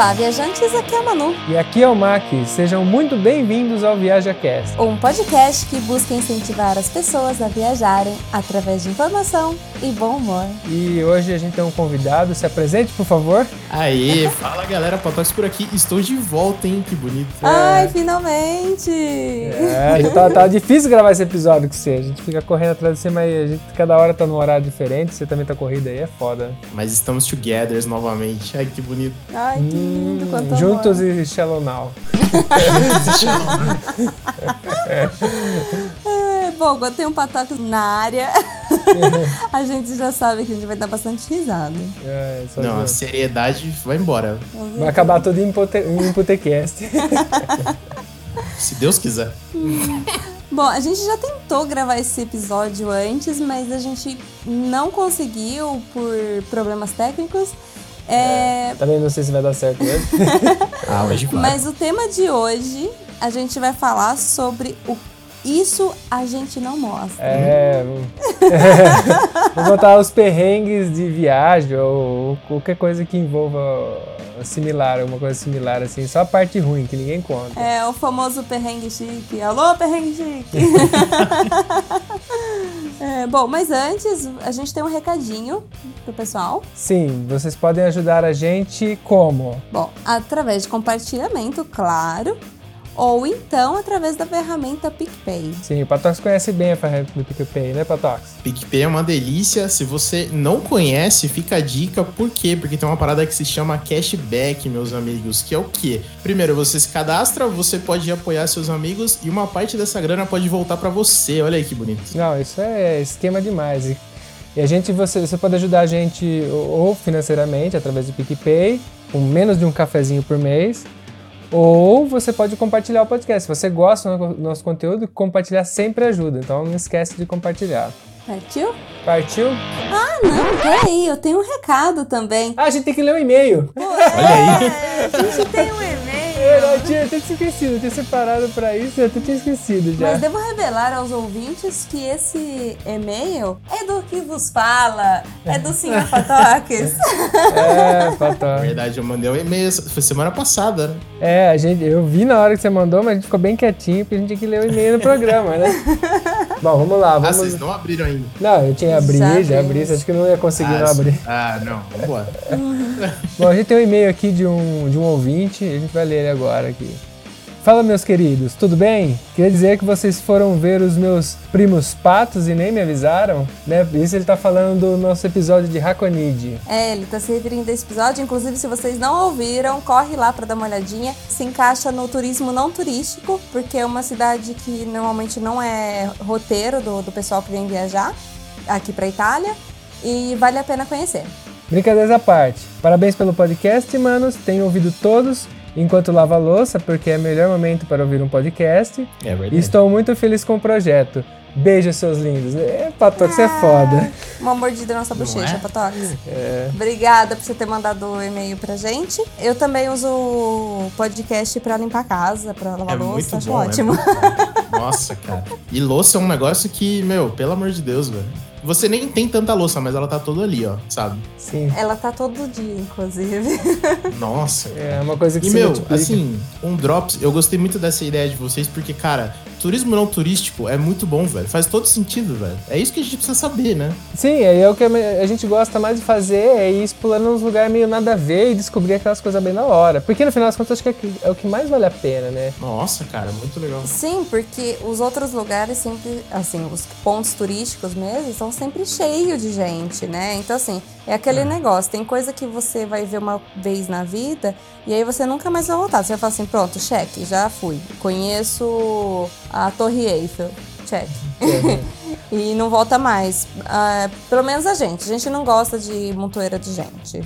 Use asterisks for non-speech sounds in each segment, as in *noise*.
Olá, viajantes, aqui é a Manu. E aqui é o Mac. Sejam muito bem-vindos ao ViajaCast. Um podcast que busca incentivar as pessoas a viajarem através de informação e bom humor. E hoje a gente tem um convidado. Se apresente, por favor. Aê, fala galera, Patox por aqui. Estou de volta, hein? Que bonito. Ai, finalmente! É, já tá, tá difícil gravar esse episódio com você. A gente fica correndo atrás de você, mas a gente cada hora tá num horário diferente. Você também tá corrida aí, é foda. Mas estamos together novamente. Ai, que bonito. Ai, que lindo, quanto Juntos amor. e Shallow Now. É, bom, quando tem um patoco na área, *laughs* a gente já sabe que a gente vai dar bastante risada. É, Não, a seriedade vai embora. Vai acabar tudo em Putecast. *laughs* Se Deus quiser. Bom, a gente já tentou gravar esse episódio antes, mas a gente não conseguiu por problemas técnicos. É, Também não sei se vai dar certo mesmo. *laughs* Ah, hoje vai. Mas o tema de hoje, a gente vai falar sobre o isso a gente não mostra. É. *laughs* Vou botar os perrengues de viagem ou qualquer coisa que envolva similar, alguma coisa similar assim. Só a parte ruim que ninguém conta. É o famoso perrengue chique. Alô, perrengue chique! *laughs* É, bom, mas antes, a gente tem um recadinho pro pessoal. Sim, vocês podem ajudar a gente como? Bom, através de compartilhamento, claro. Ou então através da ferramenta PicPay. Sim, o Patox conhece bem a ferramenta do PicPay, né, Patox? PicPay é uma delícia. Se você não conhece, fica a dica. Por quê? Porque tem uma parada que se chama cashback, meus amigos. Que é o quê? Primeiro, você se cadastra, você pode apoiar seus amigos e uma parte dessa grana pode voltar pra você. Olha aí que bonito. Não, isso é esquema demais. E, e a gente, você, você pode ajudar a gente ou ou financeiramente através do PicPay, com menos de um cafezinho por mês. Ou você pode compartilhar o podcast. Se você gosta do no- nosso conteúdo, compartilhar sempre ajuda. Então não esquece de compartilhar. Partiu? Partiu? Ah, não, peraí, eu tenho um recado também. Ah, a gente tem que ler o e-mail. Olha aí. É, a gente tem um e-mail. Eu tinha até esquecido, eu tinha separado pra isso, eu até tinha esquecido já. Mas devo revelar aos ouvintes que esse e-mail é do que vos fala, é do Sr. *laughs* Patoques. É, Na Patox. verdade, eu mandei um e-mail. Foi semana passada, né? É, a gente, eu vi na hora que você mandou, mas a gente ficou bem quietinho porque a gente tinha que ler o e-mail no programa, né? *laughs* Bom, vamos lá, Ah, vamos. vocês não abriram ainda. Não, eu tinha abrir, Já já, abri, acho que eu não ia conseguir ah, não abrir. Ah, não. Vambora. Bom, a gente tem um e-mail aqui de um, de um ouvinte, a gente vai ler ele agora aqui. Fala, meus queridos, tudo bem? Queria dizer que vocês foram ver os meus primos patos e nem me avisaram, né? Isso ele tá falando do nosso episódio de Hakonid. É, ele tá se referindo a esse episódio. Inclusive, se vocês não ouviram, corre lá pra dar uma olhadinha. Se encaixa no turismo não turístico, porque é uma cidade que normalmente não é roteiro do, do pessoal que vem viajar aqui pra Itália. E vale a pena conhecer. Brincadeiras à parte. Parabéns pelo podcast, manos. Tenho ouvido todos enquanto lavo a louça, porque é o melhor momento para ouvir um podcast. É verdade. E estou muito feliz com o projeto. Beijo, seus lindos. É, Patox, você é foda. Uma mordida na nossa bochecha, é? Patox. É. Obrigada por você ter mandado o e-mail pra gente. Eu também uso o podcast pra limpar a casa, pra lavar É louça. muito Acho bom, ótimo. né? Nossa, cara. E louça é um negócio que, meu, pelo amor de Deus, velho. Você nem tem tanta louça, mas ela tá toda ali, ó, sabe? Sim. Ela tá todo dia, inclusive. *laughs* Nossa. É uma coisa que E, se meu, multiplica. assim, um Drops, eu gostei muito dessa ideia de vocês, porque, cara, turismo não turístico é muito bom, velho. Faz todo sentido, velho. É isso que a gente precisa saber, né? Sim, aí é o que a gente gosta mais de fazer, é ir explorando uns lugares meio nada a ver e descobrir aquelas coisas bem na hora. Porque no final das contas, acho que é que- é o que mais vale a pena, né? Nossa, cara, muito legal. Sim, porque os outros lugares sempre, assim, os pontos turísticos mesmo, são sempre cheios de gente, né? Então, assim, é aquele negócio. Tem coisa que você vai ver uma vez na vida e aí você nunca mais vai voltar. Você vai falar assim, pronto, cheque, já fui. Conheço a Torre Eiffel, cheque. *laughs* e não volta mais. Ah, pelo menos a gente. A gente não gosta de montoeira de gente.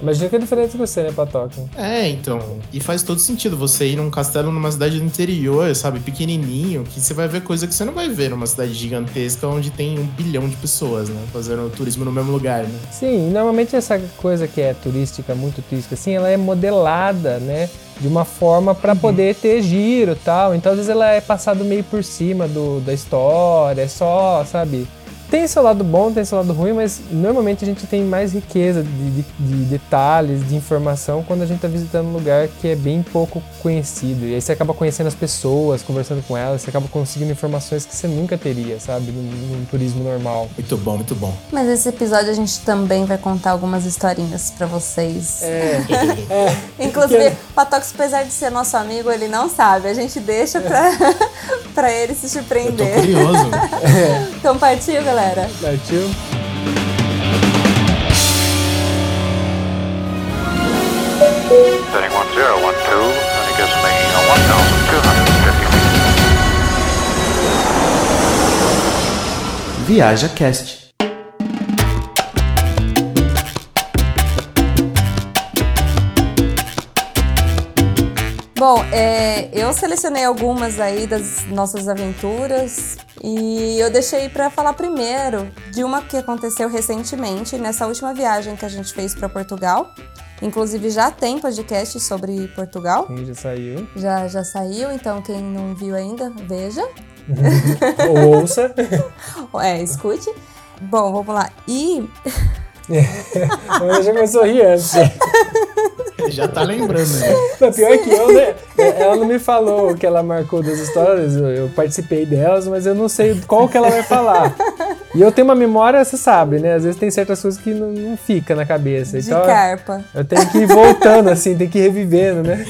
Imagina que é diferente de você, né, Patoca? É, então. E faz todo sentido você ir num castelo numa cidade do interior, sabe? Pequenininho, que você vai ver coisa que você não vai ver numa cidade gigantesca onde tem um bilhão de pessoas, né? Fazendo turismo no mesmo lugar, né? Sim, normalmente essa coisa que é turística, muito turística, assim, ela é modelada, né? De uma forma para poder ter giro e tal. Então, às vezes, ela é passado meio por cima do, da história, é só, sabe? Tem seu lado bom, tem seu lado ruim, mas normalmente a gente tem mais riqueza de, de, de detalhes, de informação quando a gente está visitando um lugar que é bem pouco conhecido. E aí você acaba conhecendo as pessoas, conversando com elas, você acaba conseguindo informações que você nunca teria, sabe, num, num turismo normal. Muito bom, muito bom. Mas esse episódio a gente também vai contar algumas historinhas para vocês. É. *laughs* é. Inclusive, o Patox, apesar de ser nosso amigo, ele não sabe. A gente deixa pra, *laughs* pra ele se surpreender. Eu tô curioso. é. Então partiu, galera galera. Partiu. Setting and it. Viaja Cast. Bom, é, eu selecionei algumas aí das nossas aventuras e eu deixei para falar primeiro de uma que aconteceu recentemente nessa última viagem que a gente fez para Portugal. Inclusive já tem podcast sobre Portugal. Sim, já saiu. Já, já saiu, então quem não viu ainda, veja. Ouça. *laughs* é, escute. Bom, vamos lá. E. *laughs* eu já começou a rir antes. *laughs* Já tá lembrando, né? Não, pior que eu, né? Ela não me falou o que ela marcou das histórias, eu participei delas, mas eu não sei qual que ela vai falar. E eu tenho uma memória, você sabe, né? Às vezes tem certas coisas que não, não fica na cabeça. De então, carpa. Eu tenho que ir voltando, assim, tem que ir revivendo, né?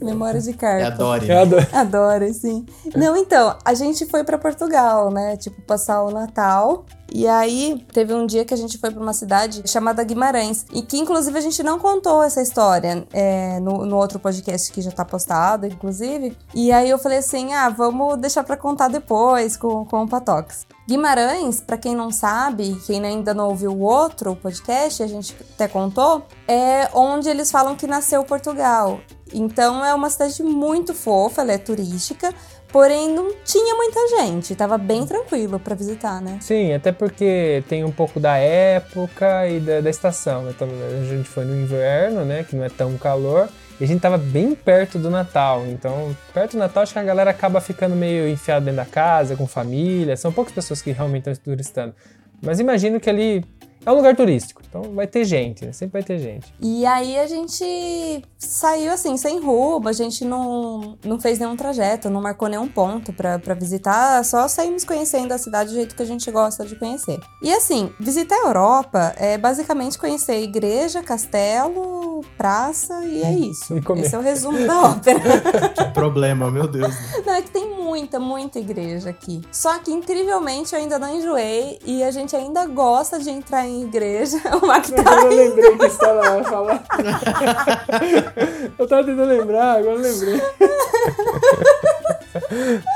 Memória de carpa. Eu adoro. Eu adoro. Adoro, sim. Não, então, a gente foi para Portugal, né? Tipo, passar o Natal. E aí, teve um dia que a gente foi para uma cidade chamada Guimarães. E que, inclusive, a gente não contou essa história é, no, no, outro podcast que já tá postado, inclusive. E aí eu falei assim: ah, vamos deixar para contar depois com, com o Patox. Guimarães, para quem não sabe, quem ainda não ouviu o outro podcast, a gente até contou, é onde eles falam que nasceu Portugal. Então é uma cidade muito fofa, ela é turística, Porém, não tinha muita gente, tava bem tranquilo para visitar, né? Sim, até porque tem um pouco da época e da, da estação, né? Então, a gente foi no inverno, né? Que não é tão calor. E a gente tava bem perto do Natal. Então, perto do Natal, acho que a galera acaba ficando meio enfiada dentro da casa, com família. São poucas pessoas que realmente estão turistando. Mas imagino que ali é um lugar turístico, então vai ter gente, né? sempre vai ter gente. E aí a gente saiu assim, sem rumo, a gente não, não fez nenhum trajeto, não marcou nenhum ponto para visitar, só saímos conhecendo a cidade do jeito que a gente gosta de conhecer. E assim, visitar a Europa é basicamente conhecer igreja, castelo, praça e é isso. E Esse é o resumo da *laughs* ópera. que problema, meu Deus. Não, é que tem muita, muita igreja aqui. Só que incrivelmente eu ainda não enjoei e a gente ainda gosta de entrar em igreja. *laughs* O Mac tá Eu não lembrei que história ela vai falar. *laughs* eu tava tentando lembrar, agora eu lembrei. *laughs*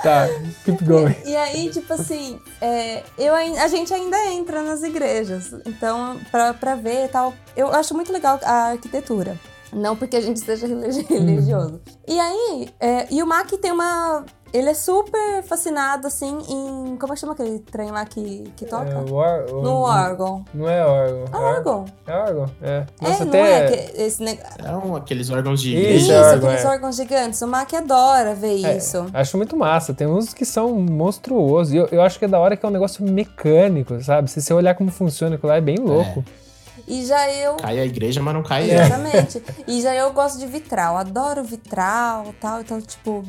tá, keep going. E, e aí, tipo assim, é, eu, a gente ainda entra nas igrejas. Então, pra, pra ver e tal. Eu acho muito legal a arquitetura. Não porque a gente seja religioso. E aí, é, e o Mac tem uma ele é super fascinado, assim, em. Como é que chama aquele trem lá que, que toca? É, or, or, no órgão. Não é órgão. É órgão. É órgão, é. Nossa, é, não é que, esse negócio. São aqueles órgãos de igreja. Isso, órgão, aqueles é. órgãos gigantes. O Mac adora ver é, isso. Acho muito massa. Tem uns que são monstruosos. E eu, eu acho que é da hora que é um negócio mecânico, sabe? Se você olhar como funciona aquilo lá, é bem louco. É. E já eu. Cai a igreja, mas não cai Exatamente. e já eu gosto de vitral, adoro vitral e tal. Então, tipo,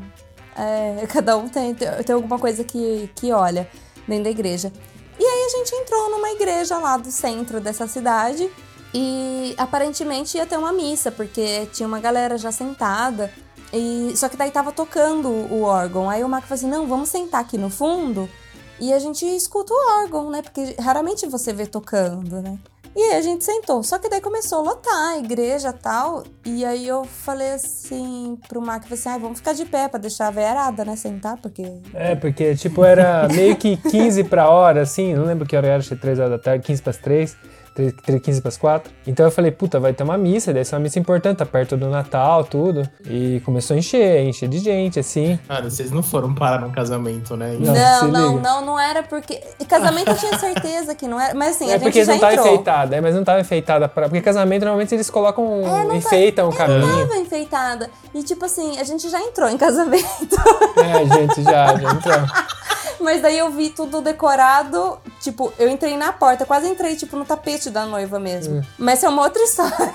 é, cada um tem, tem alguma coisa que, que olha dentro da igreja. E aí a gente entrou numa igreja lá do centro dessa cidade e aparentemente ia ter uma missa, porque tinha uma galera já sentada. E, só que daí tava tocando o órgão. Aí o Marco falou assim: não, vamos sentar aqui no fundo e a gente escuta o órgão, né? Porque raramente você vê tocando, né? E aí a gente sentou. Só que daí começou a lotar a igreja tal. E aí eu falei assim pro Mark, assim, ah, vamos ficar de pé pra deixar a veerada, né? Sentar, porque. É, porque tipo, era meio que 15 pra hora, assim, não lembro que hora era, acho que 3 horas da tarde, 15 para as 3. 15 para as 4. Então eu falei, puta, vai ter uma missa, deve ser uma missa importante, tá perto do Natal, tudo. E começou a encher, encher de gente, assim. Cara, vocês não foram parar num casamento, né? Não, não, não, não, não, era porque. Casamento eu tinha certeza que não era. Mas assim, é a gente porque já não tava entrou. enfeitada, é, mas não tava enfeitada. Pra... Porque casamento normalmente eles colocam. É, enfeitam tá... o caminho. Não tava enfeitada. E tipo assim, a gente já entrou em casamento. É, a gente já, já entrou. *laughs* Mas daí eu vi tudo decorado tipo, eu entrei na porta, quase entrei, tipo, no tapete da noiva mesmo. Mas é uma outra história.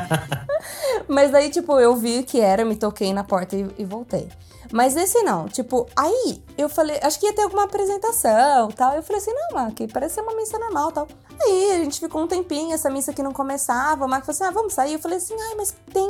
*laughs* Mas daí, tipo, eu vi que era, me toquei na porta e, e voltei. Mas esse não, tipo, aí eu falei, acho que ia ter alguma apresentação tal. Eu falei assim, não, Mac, parece ser uma missa normal tal. Aí a gente ficou um tempinho, essa missa que não começava. O Mac falou assim, ah, vamos sair. Eu falei assim, ai, mas tem,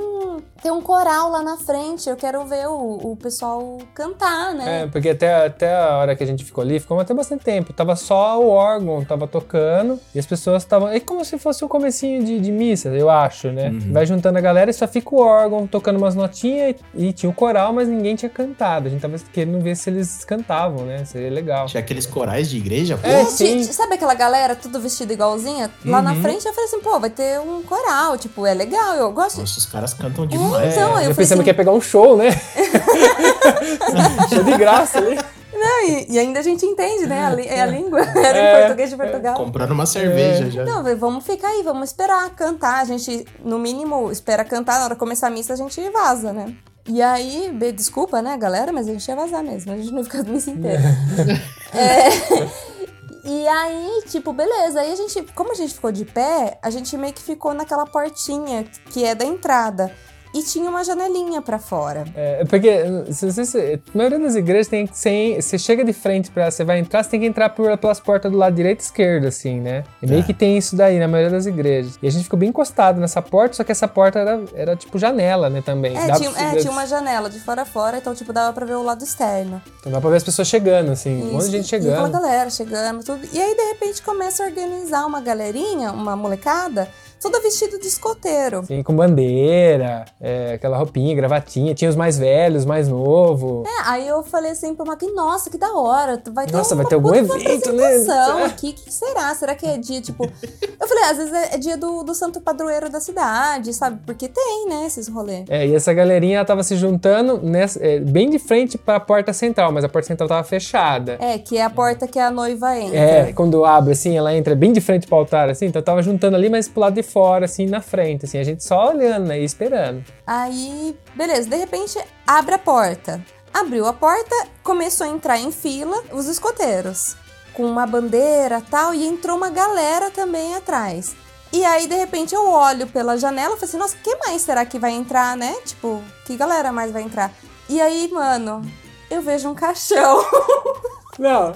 tem um coral lá na frente, eu quero ver o, o pessoal cantar, né? É, porque até, até a hora que a gente ficou ali, ficou até bastante tempo. Tava só o órgão, tava tocando, e as pessoas estavam. É como se fosse um comecinho de, de missa, eu acho, né? Vai juntando a galera e só fica o órgão tocando umas notinhas e, e tinha o coral, mas ninguém tinha cantado. A gente tava querendo ver se eles cantavam, né? Seria legal. Tinha aqueles corais de igreja, pô. É, sim. sabe aquela galera tudo vestida igualzinha? Lá na Uhum. frente eu falei assim, pô, vai ter um coral, tipo, é legal, eu gosto. Nossa, os caras cantam demais. então, eu eu pensando assim- que ia pegar um show, né? *laughs* show de graça ali. Não, e, e ainda a gente entende, né? A, li- é a língua, *laughs* era É, em português de Portugal. Comprando uma cerveja já. Não, vamos ficar aí, vamos esperar cantar. A gente, no mínimo, espera cantar. Na hora que começar a missa, a gente vaza, né? E aí, desculpa, né, galera, mas a gente ia vazar mesmo. A gente não ia ficar a missa inteira. *laughs* É, E aí, tipo, beleza. Aí a gente, como a gente ficou de pé, a gente meio que ficou naquela portinha que é da entrada. E tinha uma janelinha pra fora. É, porque se, se, se, a maioria das igrejas tem que ser. Você chega de frente pra. Você vai entrar, você tem que entrar por, pelas portas do lado direito e esquerdo, assim, né? E meio É. que tem isso daí na maioria das igrejas. E a gente ficou bem encostado nessa porta, só que essa porta era, era tipo janela, né, também. É tinha, pra- é, tinha uma janela de fora a fora, então, tipo, dava pra ver o lado externo. Então dá pra ver as pessoas chegando, assim. Um monte Isso, de gente E chegando. galera chegando, tudo. E aí, de repente, começa a organizar uma galerinha, uma molecada, toda vestida de escoteiro. Assim, com bandeira, é, aquela roupinha, gravatinha. Tinha os mais velhos, mais novo. É, aí eu falei assim pro Mac, nossa, que da hora, vai ter Nossa, vai ter algum evento, né? aqui, o que será? Será que é dia, tipo... *laughs* Eu falei, às vezes é, é dia do, do santo padroeiro da cidade, sabe? Porque tem, né, esses rolês. É, e essa galerinha ela tava se juntando nessa, é, bem de frente pra porta central, mas a porta central tava fechada. É, que é a porta que a noiva entra. É, quando abre assim, ela entra bem de frente pro altar, assim, então eu tava juntando ali, mas pro lado de fora, assim, na frente, assim, a gente só olhando, né, e esperando. Aí, beleza, de repente abre a porta. Abriu a porta, começou a entrar em fila os escoteiros, com uma bandeira tal, e entrou uma galera também atrás. E aí, de repente, eu olho pela janela e falo assim, nossa, que mais será que vai entrar, né? Tipo, que galera mais vai entrar? E aí, mano, eu vejo um caixão. *laughs* Não,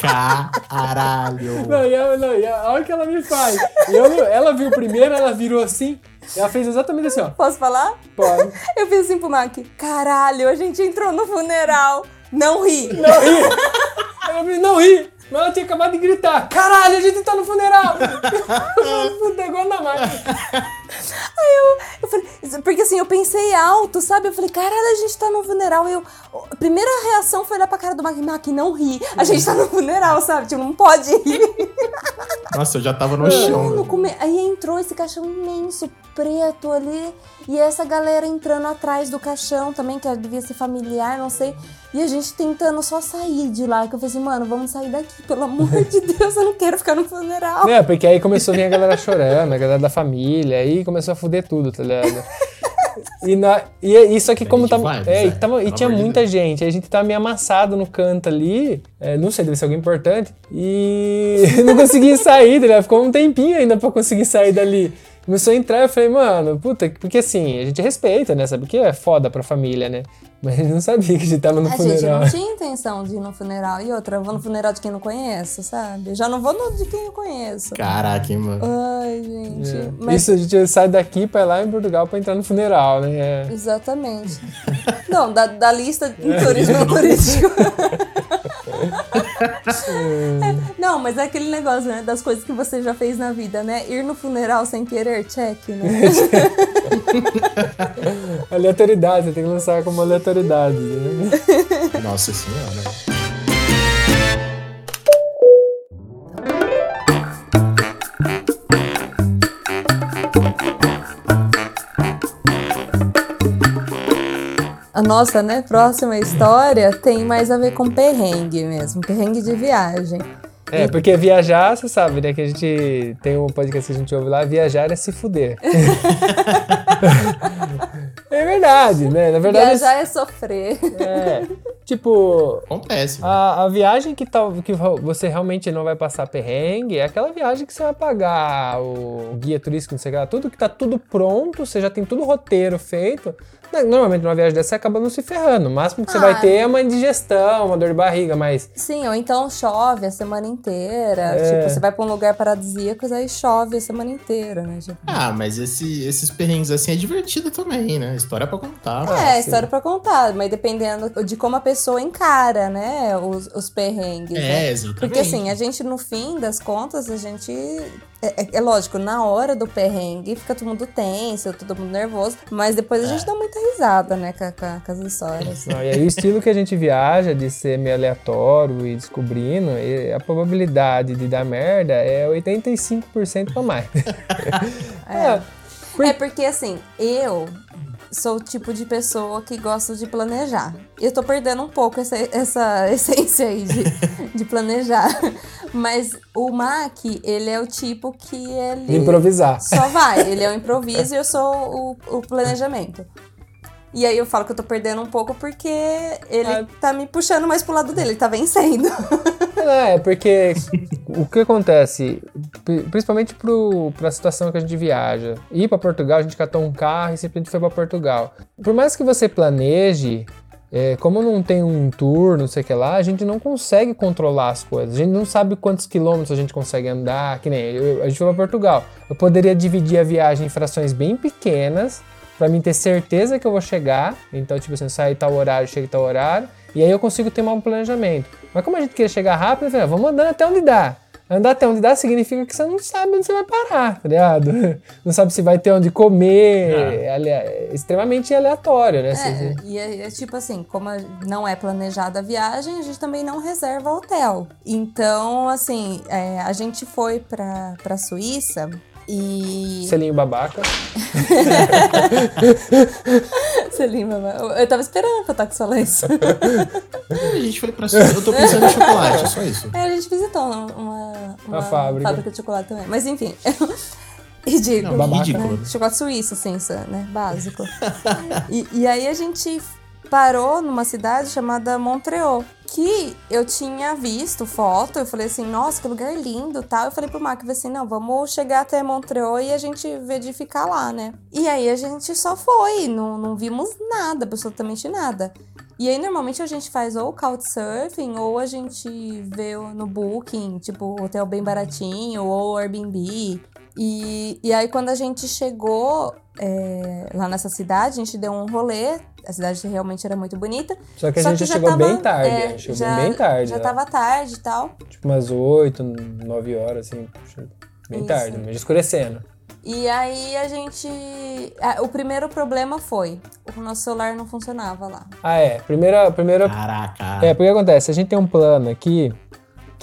Caralho. não, e a, não, e a, olha o que ela me faz. E eu, ela viu primeiro, ela virou assim, ela fez exatamente assim, ó. Posso falar? Pode. *laughs* Eu fiz assim pro Mac, caralho, a gente entrou no funeral. Não ri. Não ri! Ela me não ri! Mas ela tinha acabado de gritar: Caralho, a gente tá no funeral! *laughs* Puta, igual na máquina. Eu falei, porque assim, eu pensei alto, sabe? Eu falei, caralho, a gente tá no funeral. Eu, a primeira reação foi olhar pra cara do Mac, Mac, não ri. A gente tá no funeral, sabe? Tipo, não pode rir. *laughs* Nossa, eu já tava no chão. Velho. come- Aí entrou esse caixão imenso, preto ali. E essa galera entrando atrás do caixão também, que devia ser familiar, não sei. E a gente tentando só sair de lá. Que eu falei assim, mano, vamos sair daqui, pelo amor de *laughs* Deus, eu não quero ficar no funeral. Né, porque aí começou a vir a galera chorando, a galera da família, aí começou a fuder tudo, tá ligado? E, na, e é isso aqui, como tava. vibes, é, e, é, tava, e tinha muita gente, a gente tava meio amassado no canto ali, é, não sei, deve ser alguém importante, e *laughs* não consegui sair, tá ligado? Ficou um tempinho ainda pra conseguir sair dali. Começou a entrar, eu falei, mano, puta, porque assim, a gente respeita, né? Sabe que é foda pra família, né? Mas a gente não sabia que a gente tava no A gente funeral. não tinha intenção de ir no funeral. E outra, eu vou no funeral de quem não conheço, sabe? Eu já não vou no de quem eu conheço. Caraca, hein, mano. Ai, gente. É. Mas, Isso a gente sai daqui pra ir lá em Portugal pra entrar no funeral, né? É. Exatamente. Não, da, da lista de turismo *laughs* turístico. *laughs* *laughs* *laughs* Não, mas é aquele negócio, né? Das coisas que você já fez na vida, né? Ir no funeral sem querer, check, né? *laughs* Aleatoriedade, você tem que lançar como aleatoriedade. Né? Nossa senhora. A nossa, né, próxima história tem mais a ver com perrengue mesmo, perrengue de viagem. É, porque viajar, você sabe, né? Que a gente tem um podcast que a gente ouve lá, viajar é se fuder. *laughs* é verdade, né? Na verdade, Viajar é sofrer. é. Tipo, Acontece. a, a viagem que, tal, que você realmente não vai passar perrengue é aquela viagem que você vai pagar o guia turístico, não sei o que lá, tudo que tá tudo pronto, você já tem tudo roteiro feito. Né, Normalmente numa viagem dessa você acaba não se ferrando. O máximo que você Ah. vai ter é uma indigestão, uma dor de barriga, mas Sim, ou então chove a semana inteira. É. Tipo, você vai pra um lugar paradisíaco, aí chove a semana inteira, né? Tipo, Ah, mas esse- esses perrengues assim é divertido também, né? História pra contar. é, sim. história pra contar, mas dependendo de como a pessoa encara, né, os, os perrengues. né? É, exatamente. Porque assim, a gente, no fim das contas, a gente. É, é- é lógico, na hora do perrengue fica todo mundo tenso, todo mundo nervoso, mas depois a É. gente dá muita risada, né, com, com com as histórias. Não, e aí o estilo que a gente viaja de ser meio aleatório e descobrindo, e a probabilidade de dar merda é 85% pra mais. *laughs* *laughs* É. Por- É porque assim, eu sou o tipo de pessoa que gosta de planejar. Eu tô perdendo um pouco essa, essa *laughs* essência aí de, de planejar. Mas o Mac, ele é o tipo que ele. De improvisar. Só vai. Ele é o improviso e eu sou o, o planejamento. E aí eu falo que eu tô perdendo um pouco porque ele Ah. tá me puxando mais pro lado dele, ele tá vencendo. É, porque o que acontece, pri- principalmente pro, pra situação que a gente viaja, ir pra Portugal, a gente catou um carro e simplesmente foi pra Portugal. Por mais que você planeje, é, como não tem um tour, não sei o que lá, a gente não consegue controlar as coisas. A gente não sabe quantos quilômetros a gente consegue andar, que nem eu- a gente foi pra Portugal. Eu poderia dividir a viagem em frações bem pequenas, pra mim ter certeza que eu vou chegar. Então, tipo assim, eu saio tal horário, chego tal horário. E aí eu consigo ter um planejamento. Mas como a gente queria chegar rápido, eu falei, ah, vamos andando até onde dá. Andar até onde dá significa que você não sabe onde você vai parar, tá ligado? *laughs* Não sabe se vai ter onde comer. É, ale- é extremamente aleatório, né? É, e é, é tipo assim, como não é planejada a viagem, a gente também não reserva hotel. Então, assim, é, a gente foi pra, pra Suíça e. Selinho babaca. *laughs* Selim, mamãe. Eu- tava esperando pra estar com silêncio. A gente foi pra. Eu tô pensando em chocolate, só isso. É, a gente visitou uma, uma, Uma fábrica. de chocolate também. Mas enfim. *laughs* Ridículo. Não, babaca. ridículo. É, chocolate suíço, assim, isso, né? Básico. e, e aí a gente parou numa cidade chamada Montreal. Que eu tinha visto foto, eu falei assim, nossa, que lugar lindo tal. Eu falei pro Marco assim, não, vamos chegar até Montreal e a gente vê de ficar lá, né? E aí a gente só foi, não, não vimos nada, absolutamente nada. E aí, normalmente, a gente faz ou Couchsurfing ou a gente vê no Booking, tipo, hotel bem baratinho, ou Airbnb. E, e aí, quando a gente chegou é, lá nessa cidade, a gente deu um rolê. A cidade realmente era muito bonita. Só que a Só gente que já chegou tava- bem tarde. é, gente chegou já- bem tarde. Já né? tava tarde e tal. Tipo umas 8, 9 horas, assim. Bem Isso. tarde, mas escurecendo. E aí a gente. ah, o primeiro problema foi: o nosso celular não funcionava lá. Ah, é. Primeira, primeira Caraca. É, porque acontece, a gente tem um plano aqui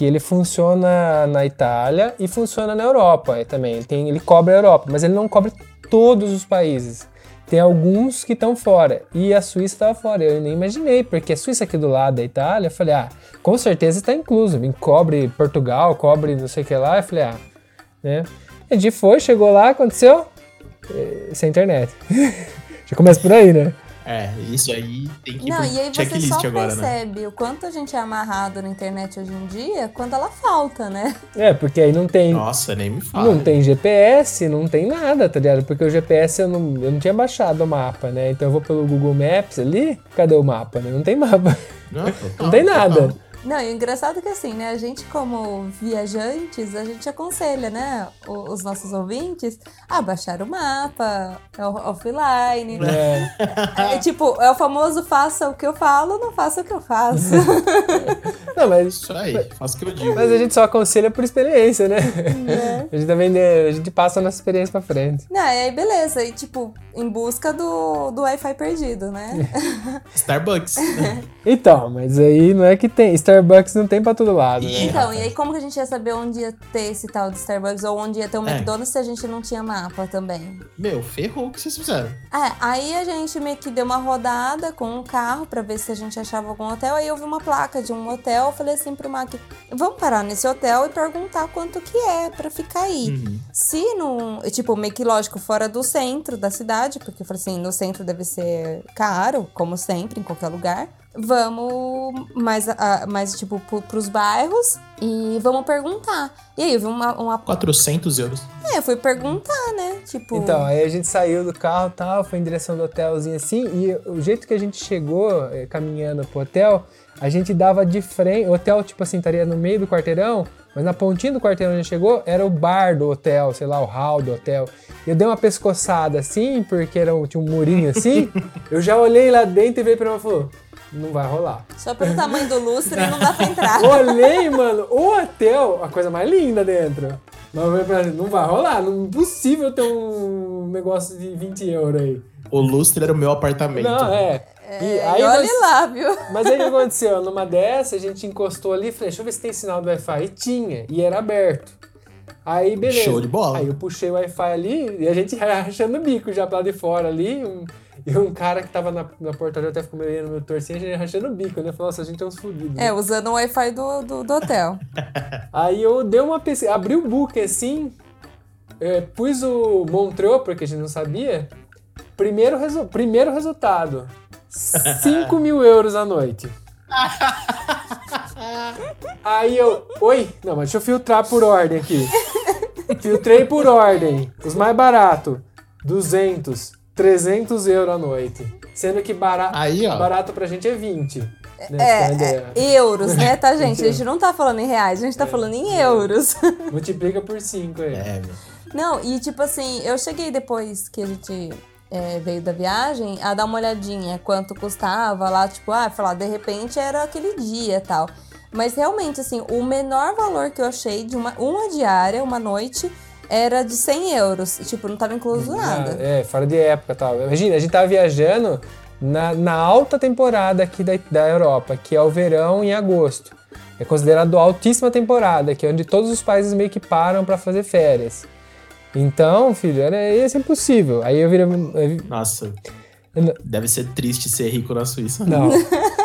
que ele funciona na Itália e funciona na Europa também. Ele, tem, ele cobre a Europa, mas ele não cobre todos os países. Tem alguns que estão fora. E a Suíça estava fora. Eu nem imaginei, porque a Suíça aqui do lado da Itália, eu falei, ah, com certeza está incluso. Cobre Portugal, cobre não sei o que lá. Eu falei, ah, né? A gente foi, chegou lá, aconteceu? Eh, Sem internet. *laughs* Já começa por aí, né? É, isso aí tem que ir Não, pro e aí você só agora, né? percebe o quanto a gente é amarrado na internet hoje em dia quando ela falta, né? É, porque aí não tem Nossa, nem me fala. Não tem GPS, não tem nada, tá ligado? Porque o GPS eu não, eu não tinha baixado o mapa, né? Então eu vou pelo Google Maps ali, cadê o mapa, né? Não tem mapa. Não, total, *laughs* Não tem nada. Não, e o engraçado é que assim, né? A gente, como viajantes, a gente aconselha, né? o- Os nossos ouvintes a baixar o mapa, o- offline. É. É, tipo, é o famoso faça o que eu falo, não faça o que eu faço. *laughs* Não, mas, Isso aí, faço o que eu digo. mas a gente só aconselha por experiência, né? né? A gente também né, a gente passa a nossa experiência pra frente. Não, e aí beleza, e tipo, em busca do, do Wi-Fi perdido, né? *laughs* Starbucks. *laughs* Então, mas aí não é que tem. Starbucks não tem pra todo lado, né? Então, e aí como que a gente ia saber onde ia ter esse tal de Starbucks ou onde ia ter um É. McDonald's se a gente não tinha mapa também? Meu, ferrou o que vocês fizeram. É, aí a gente meio que deu uma rodada com um carro pra ver se a gente achava algum hotel. Aí eu vi uma placa de um hotel, eu falei assim pro Mac, vamos parar nesse hotel e perguntar quanto que é pra ficar aí. Uhum. Se não, tipo, meio que lógico, fora do centro da cidade, porque eu falei assim, no centro deve ser caro, como sempre, em qualquer lugar. Vamos mais, mais tipo, pro, pros bairros e vamos perguntar. E aí eu vi uma, uma... 400 euros. É, eu fui perguntar, né? Tipo... Então, aí a gente saiu do carro e tal, foi em direção do hotelzinho assim, e o jeito que a gente chegou, eh, caminhando pro hotel, a gente dava de frente, o hotel, tipo assim, estaria no meio do quarteirão, mas na pontinha do quarteirão onde a gente chegou, era o bar do hotel, sei lá, o hall do hotel. Eu dei uma pescoçada assim, porque era um, tinha um murinho assim, *laughs* eu já olhei lá dentro e veio pra mim e falou, não vai rolar. Só pelo tamanho do lustre não dá pra entrar. *laughs* Olhei, mano, o hotel, a coisa mais linda dentro. Mas não vai rolar, não é impossível ter um negócio de 20 euros aí. O lustre era o meu apartamento. Não, é. É, e aí olha nós... lá, viu? Mas aí o que aconteceu? Numa dessa, a gente encostou ali e falei, deixa eu ver se tem sinal do Wi-Fi. E tinha, e era aberto. Aí, beleza. Show de bola. Aí eu puxei o Wi-Fi ali e a gente *laughs* rachando o bico já pra lá de fora ali. Um, e um cara que tava na, na portaria até ficou meio no meu torcinho, a gente rachando o bico, né? Falou, nossa, a gente é uns fudidos. É, usando o Wi-Fi do, do, do, hotel. *laughs* Aí eu dei uma pesquisa, abri o book assim, é, pus o Montreux, porque a gente não sabia. Primeiro, resu primeiro resultado: *laughs* 5 mil euros a noite. *laughs* Aí eu, oi? Não, mas deixa eu filtrar por ordem aqui. Filtrei por ordem. Os mais baratos, 200. 300 euros a noite. Sendo que barato, Aí, ó. barato pra gente é 20. Né? É, é, euros, né, tá, *laughs* gente? A gente não tá falando em reais, a gente tá é, falando em euros. *laughs* Multiplica por 5 aí. É, Não, e tipo assim, eu cheguei depois que a gente é, veio da viagem a dar uma olhadinha quanto custava lá, tipo, ah, falar, de repente era aquele dia e tal. Mas realmente, assim, o menor valor que eu achei de uma, uma diária, uma noite, era de 100 euros. Tipo, não tava incluso nada. Ah, é, fora de época e tal. Imagina, a gente tava viajando na, na alta temporada aqui da, da Europa, que é o verão em agosto. É considerado altíssima temporada, que é onde todos os países meio que param para fazer férias. Então, filho, era isso impossível. Aí eu virei. Nossa. Deve ser triste ser rico na Suíça. Não. *laughs*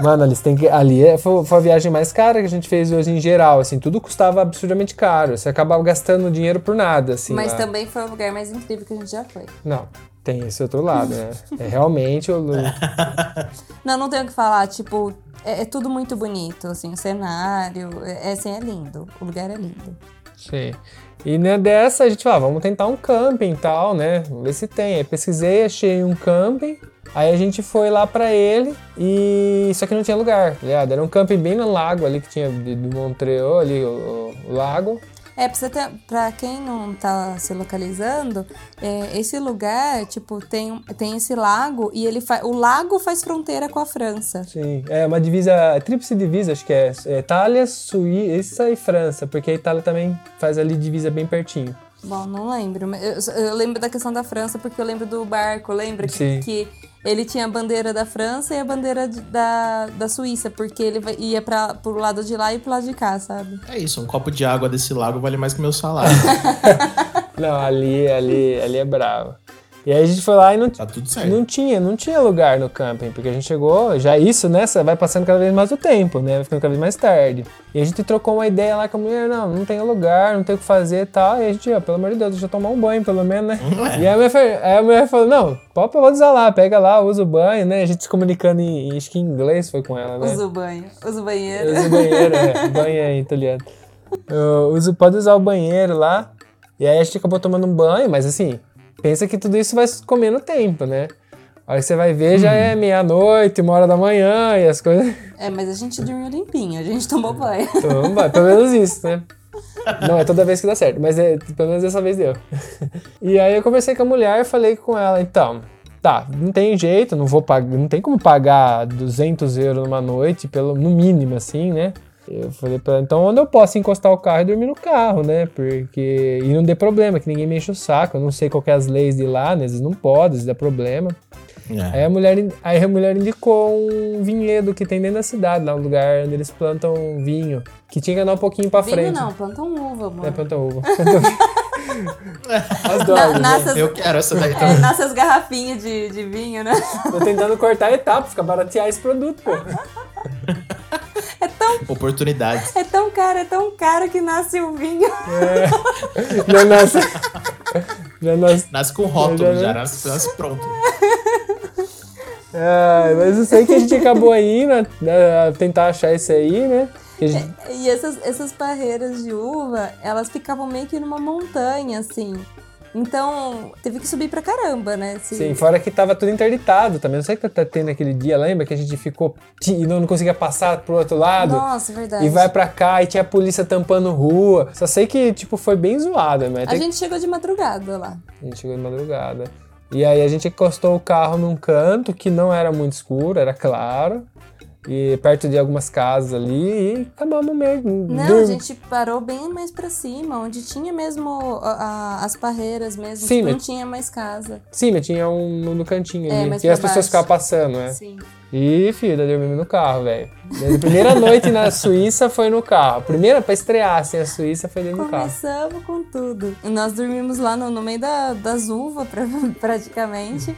Mano, eles têm que. Ali é, foi, foi, a viagem mais cara que a gente fez hoje em geral, assim, tudo custava absurdamente caro. Você acabava gastando dinheiro por nada, assim. Mas lá. também foi o lugar mais incrível que a gente já foi. Não. Tem esse outro lado, né? É realmente o. *laughs* não, não tenho o que falar. Tipo, é, é, tudo muito bonito, assim, o cenário. É, assim, é lindo. O lugar é lindo. Sim. E né, dessa a gente falou, ah, vamos tentar um camping e tal, né? Vamos ver se tem. Aí pesquisei, achei um camping. Aí a gente foi lá para ele e só que não tinha lugar, tá ligado? Era um camping bem no lago ali que tinha de Montreal ali, o, o lago. É, pra, ter, pra quem não tá se localizando, é, esse lugar, tipo, tem, tem esse lago e ele o lago faz fronteira com a França. Sim, é uma divisa, tríplice divisa, acho que é, é Itália, Suíça e França, porque a Itália também faz ali divisa bem pertinho. Bom, não lembro. Eu, eu lembro da questão da França porque eu lembro do barco, lembra? Que, que ele tinha a bandeira da França e a bandeira de, da, da Suíça, porque ele ia para pro lado de lá e pro lado de cá, sabe? É isso, um copo de água desse lago vale mais que meu salário. *laughs* não, ali, ali, ali é bravo. E aí a gente foi lá e não, tá tudo certo. não tinha, não tinha lugar no camping, porque a gente chegou, já isso, né, vai passando cada vez mais o tempo, né, vai ficando cada vez mais tarde. E a gente trocou uma ideia lá com a mulher, não, não tem lugar, não tem o que fazer e tal, e a gente, ó, pelo amor de Deus, deixa eu tomar um banho, pelo menos, né. É. E aí a, mulher, aí a mulher falou, não, pode, usar lá, pega lá, usa o banho, né, a gente se comunicando em, acho que em inglês foi com ela, né. Usa o banho, usa o banheiro. Usa o banheiro, é, banho em italiano. Eu uso, pode usar o banheiro lá, e aí a gente acabou tomando um banho, mas assim, pensa que tudo isso vai comendo tempo, né? Aí você vai ver, já é meia-noite, uma hora da manhã e as coisas. É, mas a gente dormiu limpinho, a gente tomou banho. *laughs* Tomou banho, pelo menos isso, né? Não é toda vez que dá certo, mas é, pelo menos dessa vez deu. *laughs* E aí eu conversei com a mulher e falei com ela, então, tá, não tem jeito, não vou pagar, não tem como pagar 200 euros numa noite, pelo, no mínimo, assim, né? Eu falei pra ela, então onde eu posso encostar o carro e dormir no carro, né? Porque. E não dê problema, que ninguém me enche o saco. Eu não sei qual é as leis de lá, né? Às vezes não pode, às vezes dá problema. É. Aí, a mulher, aí a mulher indicou um vinhedo que tem dentro da cidade, lá um lugar onde eles plantam vinho. Que tinha que andar um pouquinho pra vinho frente. não, plantam uva, mano. É, plantam uva. *laughs* as drogas, Na, né? Eu quero essa daí também. É, nossas garrafinhas de, de vinho, né? Tô tentando cortar a etapa, fica baratear esse produto, pô. *laughs* É tão. Oportunidades. É tão caro, é tão caro que nasce o vinho. É. Já nasce. Já nasce. Nasce com rótulo, já, já nasce, nasce pronto. É, mas eu sei que a gente acabou indo a, a tentar achar isso aí, né? Gente- E essas, essas parreiras de uva, elas ficavam meio que numa montanha, assim. Então, teve que subir pra caramba, né? Esse- Sim, fora que tava tudo interditado também. Não sei o que tá tendo aquele dia, lembra? Que a gente ficou e não, conseguia passar pro outro lado. Nossa, é verdade. E vai pra cá e tinha a polícia tampando rua. Só sei que, tipo, foi bem zoado, mas A gente chegou de madrugada lá. a gente chegou de madrugada. E aí a gente encostou o carro num canto que não era muito escuro, era claro. E perto de algumas casas ali e acabamos mesmo. Não, dur- a gente parou bem mais pra cima, onde tinha mesmo a- a- as parreiras mesmo. Sim, não tinha mais casa. Sim, mas tinha um no- cantinho É, ali. mais E as pra pessoas baixo. ficavam passando, né? Sim. E, filho, daí dormimos no carro, velho. Primeira *laughs* noite na Suíça foi no carro. A primeira pra estrear, assim, a Suíça foi dentro do carro. Começamos com tudo. Nós dormimos lá no, no meio da, das uvas, *laughs* pra- praticamente.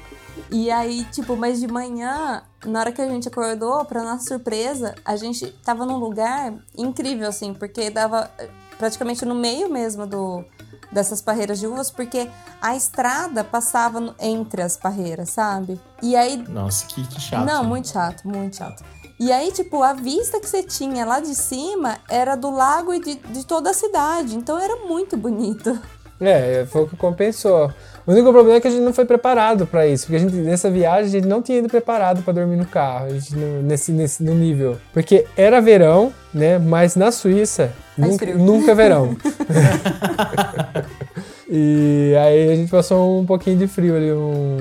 E aí, tipo, mas de manhã, na hora que a gente acordou, pra nossa surpresa, a gente tava num lugar incrível, assim, porque dava eh, praticamente no meio mesmo do, dessas parreiras de uvas, porque a estrada passava no- entre as parreiras, sabe? E aí Nossa, que, que chato. não, né? muito chato, muito chato. E aí, tipo, a vista que você tinha lá de cima era do lago e de, de toda a cidade. Então era muito bonito. É, foi o que compensou. O único problema é que a gente não foi preparado pra isso, porque a gente nessa viagem a gente não tinha ido preparado pra dormir no carro, a gente não- nesse, nesse no nível. Porque era verão, né? Mas na Suíça nunca, nunca é verão. *laughs* e aí a gente passou um pouquinho de frio ali, um,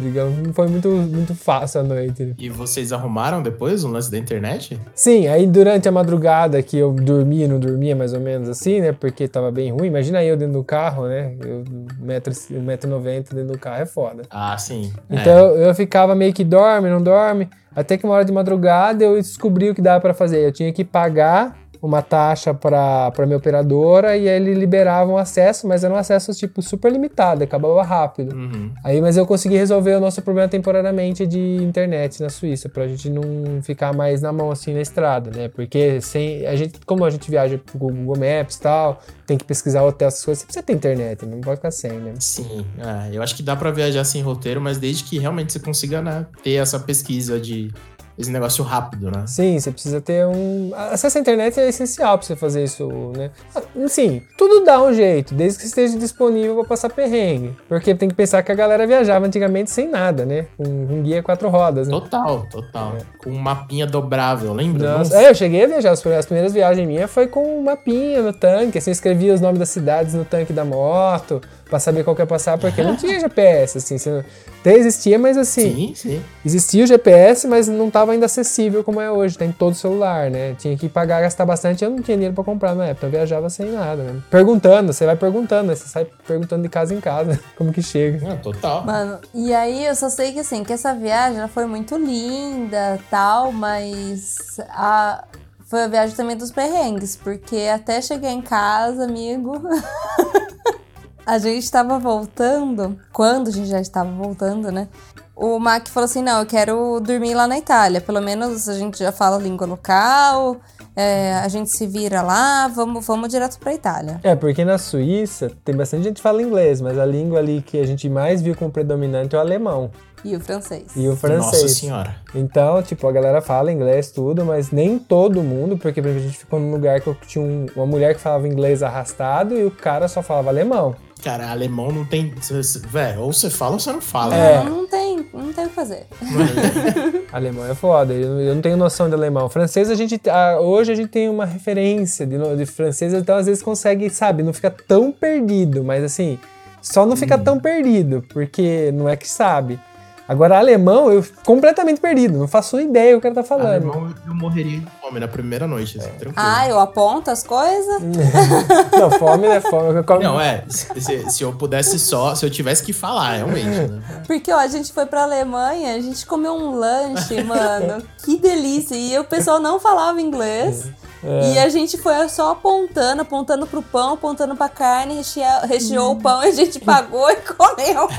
digamos, não foi muito, muito fácil a noite. E vocês arrumaram depois o lance da internet? Sim, aí durante a madrugada que eu dormia e não dormia mais ou menos assim, né? Porque tava bem ruim. Imagina eu dentro do carro, né? Eu, 1,90m dentro do carro é foda. Ah, sim. Então eu, eu ficava meio que dorme, não dorme. Até que uma hora de madrugada eu descobri o que dava pra fazer. Eu tinha que pagar uma taxa para para minha operadora e aí eles liberavam acesso, mas era um acesso tipo super limitado, acabava rápido. Uhum. Aí, mas eu consegui resolver o nosso problema temporariamente de internet na Suíça, pra gente não ficar mais na mão assim na estrada, né? Porque sem a gente, como a gente viaja pro Google Maps e tal, tem que pesquisar hotel, essas coisas, você precisa ter internet, não pode ficar sem, né? Sim, é, eu acho que dá pra viajar sem roteiro, mas desde que realmente você consiga né, ter essa pesquisa de esse negócio rápido, né? Sim, você precisa ter um. Acesso à internet é essencial pra você fazer isso, né? Sim, tudo dá um jeito, desde que esteja disponível pra passar perrengue. Porque tem que pensar que a galera viajava antigamente sem nada, né? Com um guia quatro rodas, né? Total, total. Com um mapinha dobrável, lembra? Nossa, é, eu cheguei a viajar, as primeiras, as primeiras viagens minhas foi com um mapinha no tanque, assim, eu escrevia os nomes das cidades no tanque da moto, pra saber qual que ia passar, porque não tinha GPS, assim, até existia, mas assim, Sim, sim. existia o GPS, mas não tava ainda acessível como é hoje, tá em todo celular, né, tinha que pagar, gastar bastante, eu não tinha dinheiro pra comprar na época, eu viajava sem nada, né? Perguntando, você vai perguntando, né? você sai perguntando de casa em casa, *laughs* como que chega. É, total. Mano, e aí eu só sei que assim, que essa viagem ela foi muito linda tal, mas a, foi a viagem também dos perrengues, porque até chegar em casa, amigo. *laughs* a gente tava voltando, quando a gente já estava voltando, né? O Mac falou assim: não, eu quero dormir lá na Itália. Pelo menos a gente já fala língua local, é, a gente se vira lá, vamos, vamos direto pra Itália. É, porque na Suíça tem bastante gente que fala inglês, mas a língua ali que a gente mais viu como predominante é o alemão E o francês. e o francês. Nossa senhora. Então, tipo, a galera fala inglês tudo, mas nem todo mundo, porque por exemplo, a gente ficou num lugar que eu tinha um- uma mulher que falava inglês arrastado e o cara só falava alemão. Cara, alemão não tem. Velho, ou você fala ou você não fala. É. Não, não tem, não tem o que fazer. Alemão é foda, eu, eu não tenho noção de alemão. Francês, a gente. hoje a gente tem uma referência de, de francês, então às vezes consegue, sabe, não fica tão perdido, mas assim, só não fica tão perdido, porque não é que sabe. Agora, alemão, eu completamente perdido, não faço ideia o que o cara tá falando. Alemão eu morreria de fome na primeira noite, assim, tranquilo. Ah, eu aponto as coisas. *laughs* Não, fome não é fome. eu como- Não, é. Se, se eu pudesse só, se eu tivesse que falar, realmente, né? Porque, ó, a gente foi pra Alemanha, a gente comeu um lanche, mano. *laughs* Que delícia. E o pessoal não falava inglês. E a gente foi só apontando, apontando pro pão, apontando pra carne, recheou, recheou o pão e a gente pagou e comeu. *laughs*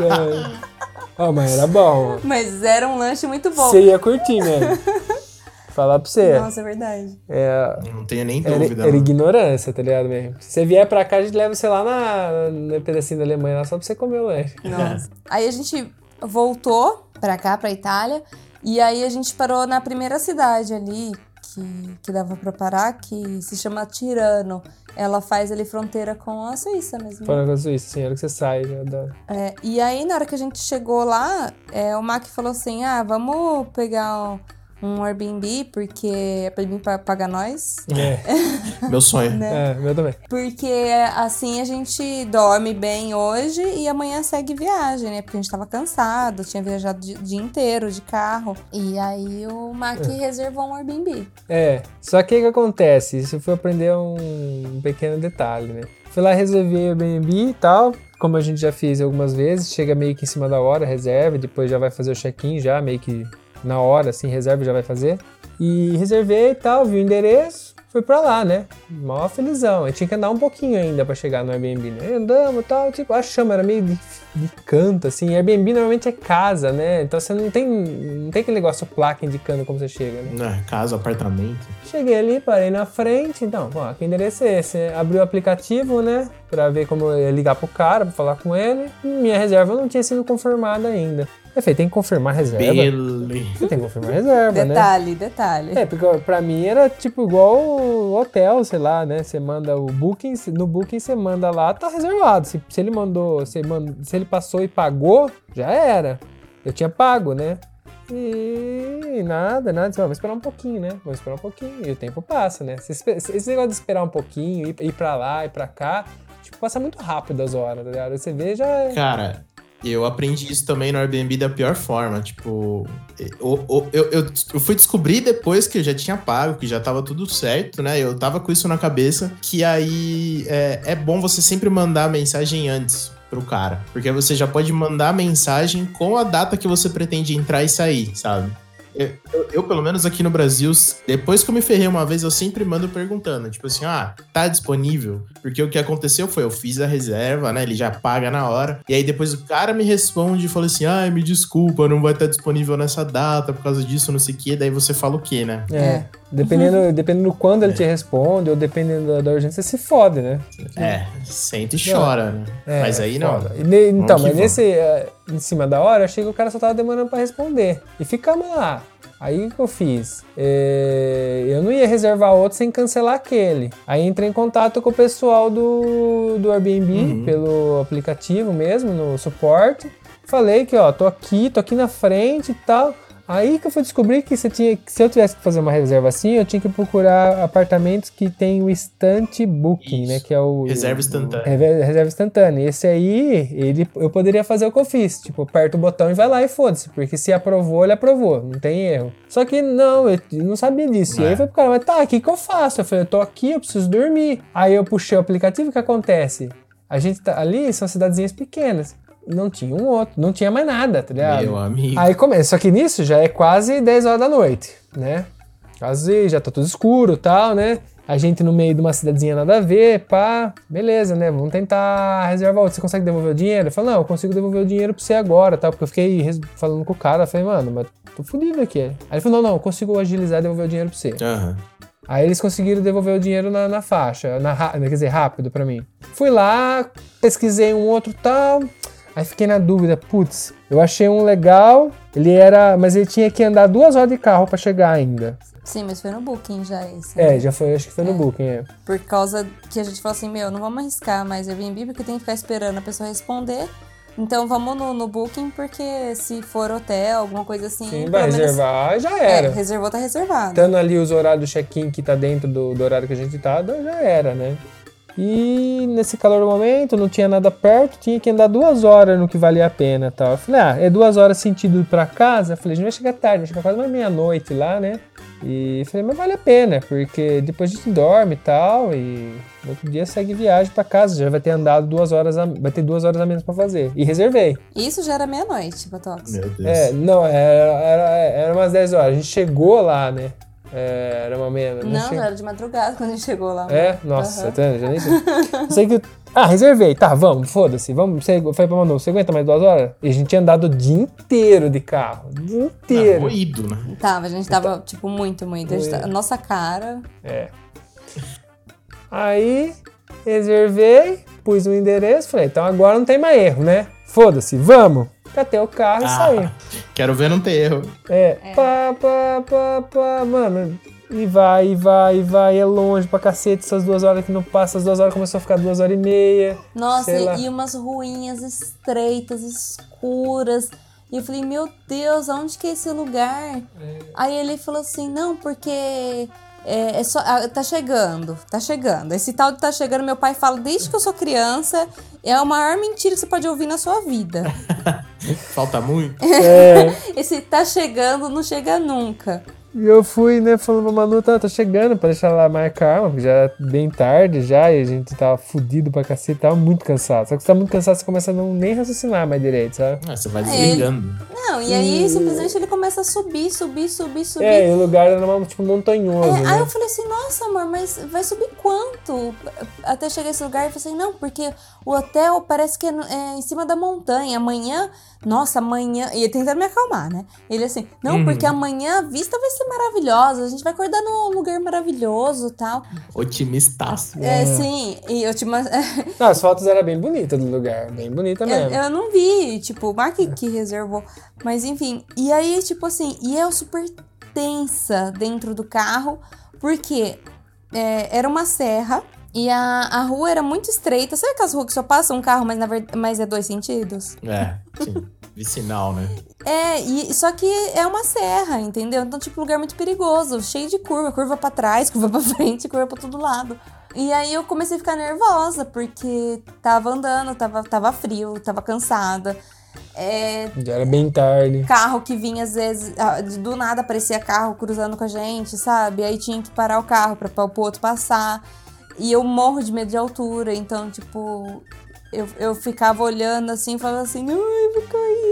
É. Ó, mas era bom. Mas era um lanche muito bom. Você ia curtir mesmo. *laughs* Falar pra você. Nossa, é verdade. É, Não tenho nem era, dúvida. era né? ignorância, tá ligado mesmo? Se você vier pra cá, a gente leva você lá na, no pedacinho da Alemanha, lá só pra você comer o lanche. Nossa. Aí a gente voltou pra cá, pra Itália. E aí a gente parou na primeira cidade ali, que, que dava pra parar, que se chama Tirano. Ela faz ali fronteira com a Suíça mesmo. Falando com a Suíça, sim, a hora que você sai né, da... É, e aí, na hora que a gente chegou lá, é, o Mac falou assim: ah, vamos pegar um, um Airbnb, porque é pra pagar nós. É, *laughs* Meu sonho. Né? é, meu também. Porque assim a gente dorme bem hoje e amanhã segue viagem, né? Porque a gente tava cansado, tinha viajado o dia inteiro de carro. E aí o Mac reservou um Airbnb. É, só que o que acontece? Isso eu fui aprender um pequeno detalhe, né? Fui lá, reservei o Airbnb e tal, como a gente já fez algumas vezes, chega meio que em cima da hora, reserva, depois já vai fazer o check-in já, meio que na hora, assim, reserva e já vai fazer. E reservei e tal, vi o endereço, fui pra lá, né? Mó felizão. Eu tinha que andar um pouquinho ainda pra chegar no Airbnb, né? Andamos e tal, tipo, a chama era meio de, de canto, assim. Airbnb normalmente é casa, né? Então você não tem, não tem aquele negócio placa indicando como você chega, né? É, casa, apartamento. Cheguei ali, parei na frente, então, ó, que endereço é esse? Abri o aplicativo, né, pra ver como eu ia ligar pro cara, pra falar com ele. Minha reserva não tinha sido confirmada ainda. Eu falei, tem que confirmar a reserva. Beleza. Você tem que confirmar a reserva, né? Detalhe, detalhe. É, porque pra mim era tipo igual o hotel, sei lá, né? Você manda o booking, no booking você manda lá, tá reservado. Se, se ele mandou, se, mand- se ele passou e pagou, já era. Eu tinha pago, né? E nada, nada. Disse, "Ah, Vamos esperar um pouquinho, né? Vamos esperar um pouquinho. E o tempo passa, né? Esse negócio de esperar um pouquinho, ir, ir pra lá, ir pra cá, tipo, passa muito rápido as horas, tá ligado? Você vê já. é- Cara, eu aprendi isso também no Airbnb da pior forma. Tipo, eu, eu, eu, eu- fui descobrir depois que eu já tinha pago, que já tava tudo certo, né? Eu tava com isso na cabeça, que aí é, é bom você sempre mandar a mensagem antes pro cara. Porque você já pode mandar a mensagem com a data que você pretende entrar e sair, sabe? Eu, eu- pelo menos aqui no Brasil, depois que eu me ferrei uma vez, eu sempre mando perguntando, tipo assim, ah, tá disponível? Porque o que aconteceu foi, eu fiz a reserva, né? Ele já paga na hora. E aí depois o cara me responde e fala assim, ai, me desculpa, não vai estar disponível nessa data por causa disso, não sei o quê. Daí você fala o quê, né? É. É. Dependendo, dependendo do quando ele te responde, ou dependendo da, da urgência, você se fode, né? É, senta e chora, né? É, Mas aí não. foda. E ne- então, mas nesse, eh, em cima da hora, achei que o cara só tava demorando pra responder. E ficamos lá. Aí o que eu fiz? Eh, eu não ia reservar outro sem cancelar aquele. Aí entrei em contato com o pessoal do, do Airbnb, Uhum. pelo aplicativo mesmo, no suporte. Falei que, ó, tô aqui, tô aqui na frente e tal. Aí que eu fui descobrir que, tinha, que se eu tivesse que fazer uma reserva assim, eu tinha que procurar apartamentos que tem o instant booking, Isso. né? Que é o Reserva instantânea. Reserva, reserva instantânea. Esse aí, ele, eu poderia fazer o que eu fiz. Tipo, aperta o botão e vai lá e foda-se. Porque se aprovou, ele aprovou. Não tem erro. Só que não, eu não sabia disso. E É. aí foi pro cara, mas tá, o que, que eu faço? Eu falei, eu tô aqui, eu preciso dormir. Aí eu puxei o aplicativo, o que acontece? A gente tá ali, são cidadezinhas pequenas. Não tinha um outro, não tinha mais nada, tá ligado? Meu amigo. Aí começa, só que nisso já é quase 10 horas da noite, né? Quase, já tá tudo escuro e tal, né? A gente no meio de uma cidadezinha nada a ver, pá, beleza, né? Vamos tentar reservar outro. Você consegue devolver o dinheiro? Eu falei, não, eu consigo devolver o dinheiro pra você agora, tá? Porque eu fiquei falando com o cara, falei, mano, mas tô fudido aqui. Aí ele falou, não, não, eu consigo agilizar e devolver o dinheiro pra você. Aham. Aí eles conseguiram devolver o dinheiro na, na faixa, na, quer dizer, rápido pra mim. Fui lá, pesquisei um outro tal, aí fiquei na dúvida, putz, eu achei um legal, ele era, mas ele tinha que andar duas horas de carro pra chegar ainda. Sim, mas foi no Booking já esse. É, né? já foi, acho que foi no Booking, é. Por causa que a gente falou assim, meu, não vamos arriscar mais Airbnb porque tem que ficar esperando a pessoa responder. Então vamos no, no Booking porque se for hotel, alguma coisa assim. Sim, vai menos- reservar, já É, era. reservou, tá reservado. Estando ali os horários do check-in que tá dentro do, do horário que a gente tá, já era, né? E nesse calor do momento, não tinha nada perto, tinha que andar duas horas no que valia a pena tal. Eu falei, ah, é duas horas sentido ir pra casa? Eu falei, a gente vai chegar tarde, vai chegar quase mais meia-noite lá, né? E falei, mas vale a pena, porque depois a gente dorme e tal, e no outro dia segue viagem pra casa, já vai ter andado duas horas, a, vai ter duas horas a menos pra fazer. E reservei. Isso já era meia-noite, Botox. Meu Deus. É, não, era, era, era umas 10 horas. A gente chegou lá, né? É, era uma meia. Não, che- já era de madrugada quando a gente chegou lá. É? Nossa, tá vendo? Já nem sei. sei que. Ah, reservei. Tá, vamos, foda-se. Vamos. Eu falei pra Manu, você aguenta mais duas horas? E a gente tinha andado o dia inteiro de carro. O dia Não, inteiro. moído, né? Tava, a gente tava, tipo, muito, muito. A gente tá- nossa cara. É. Aí, reservei, pus o endereço, falei, então agora não tem mais erro, né? Foda-se, vamos. Catei o carro e Ah. saí. Quero ver não ter erro. É, pá, pá, pá, pá, mano. E vai, e vai, e vai, é longe pra cacete, essas duas horas que não passa, as duas horas começou a ficar duas horas e meia. Nossa, lá. e umas ruinhas estreitas, escuras. E eu falei, meu Deus, aonde que é esse lugar? Aí ele falou assim, não, porque é, é só, ah, tá chegando, tá chegando. Esse tal de tá chegando, meu pai fala desde que eu sou criança, é a maior mentira que você pode ouvir na sua vida. *laughs* Falta muito. *laughs* É, Esse tá chegando não chega nunca. E eu fui, né, falando pra Manu, tá, tá chegando, pra deixar ela mais calma, porque já era bem tarde já, e a gente tava fudido pra cacete, tava muito cansado. Só que você tá muito cansado, você começa a não nem raciocinar mais direito, sabe? Ah, você vai É, desligando. Não, e aí simplesmente ele começa a subir, subir, subir, subir. É, e o lugar era uma, tipo montanhoso, É, né? aí eu falei assim, nossa, amor, mas vai subir quanto até chegar esse lugar? Eu falei assim, não, porque o hotel parece que é, é em cima da montanha. Amanhã, nossa, amanhã. E ele tentando me acalmar, né? Ele assim, não, Uhum. porque amanhã a vista vai ser maravilhosa, a gente vai acordar num lugar maravilhoso e tal. Otimistaço. É, sim, e eu te. ma- Não, as fotos eram bem bonitas do lugar, bem bonita Eu, mesmo. eu não vi, tipo, o Mark que reservou. Mas enfim, e aí, tipo assim, e eu super tensa dentro do carro, porque é, era uma serra e a, a rua era muito estreita. Sabe aquelas ruas que só passa um carro, mas, na verdade, mas é dois sentidos? É, sim. Vicinal, né? É, e, só que é uma serra, entendeu? Então, tipo, lugar muito perigoso, cheio de curva, curva pra trás, *laughs* curva pra frente, curva pra todo lado. E aí eu comecei a ficar nervosa, porque tava andando, tava, tava frio, tava cansada. É, Já era bem tarde. carro que vinha às vezes, do nada aparecia carro cruzando com a gente, sabe? Aí tinha que parar o carro pra, pra o outro passar. E eu morro de medo de altura, então, tipo, eu, eu ficava olhando assim, falando assim, ai, eu vou cair.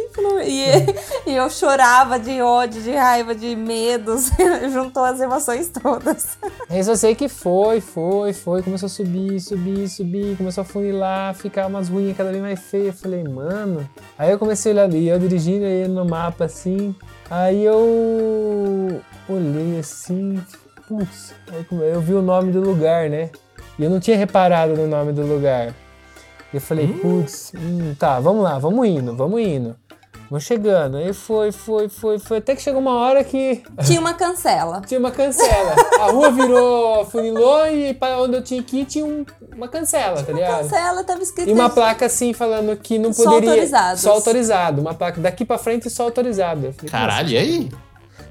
E, *laughs* e eu chorava de ódio, de raiva, de medos, *laughs* juntou as emoções todas. Aí só sei que foi, foi, foi, começou a subir, subir, subir, começou a funilar, ficar umas ruínas cada vez mais feias. Eu falei, mano. Aí eu comecei a olhar ali, eu dirigindo aí no mapa assim. Aí eu olhei assim, putz, eu vi o nome do lugar, né? E eu não tinha reparado no nome do lugar. E eu falei, putz, hum, tá, vamos lá, vamos indo, vamos indo. Vamos chegando. Aí foi, foi, foi, foi. Até que chegou uma hora que *laughs* Tinha uma cancela. tinha uma cancela. A rua virou, funilou e para onde eu tinha que ir tinha um- uma cancela, tá ligado? Cancela, tava escrito. E uma placa assim falando que não Só poderia. autorizados. Só autorizado. Uma placa daqui pra frente só autorizado. Falei, Caralho, e aí?